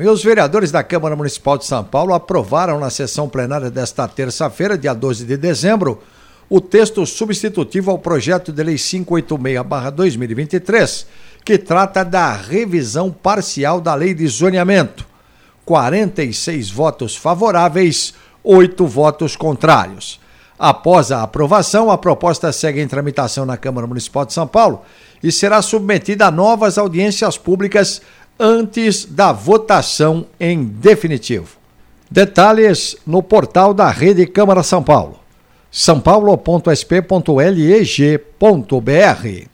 E os vereadores da Câmara Municipal de São Paulo aprovaram na sessão plenária desta terça-feira, dia 12 de dezembro, o texto substitutivo ao projeto de lei 586/2023, que trata da revisão parcial da lei de zoneamento. 46 votos favoráveis, 8 votos contrários. Após a aprovação, a proposta segue em tramitação na Câmara Municipal de São Paulo e será submetida a novas audiências públicas antes da votação em definitivo. Detalhes no portal da Rede Câmara São Paulo. sãopaulo.sp.leg.br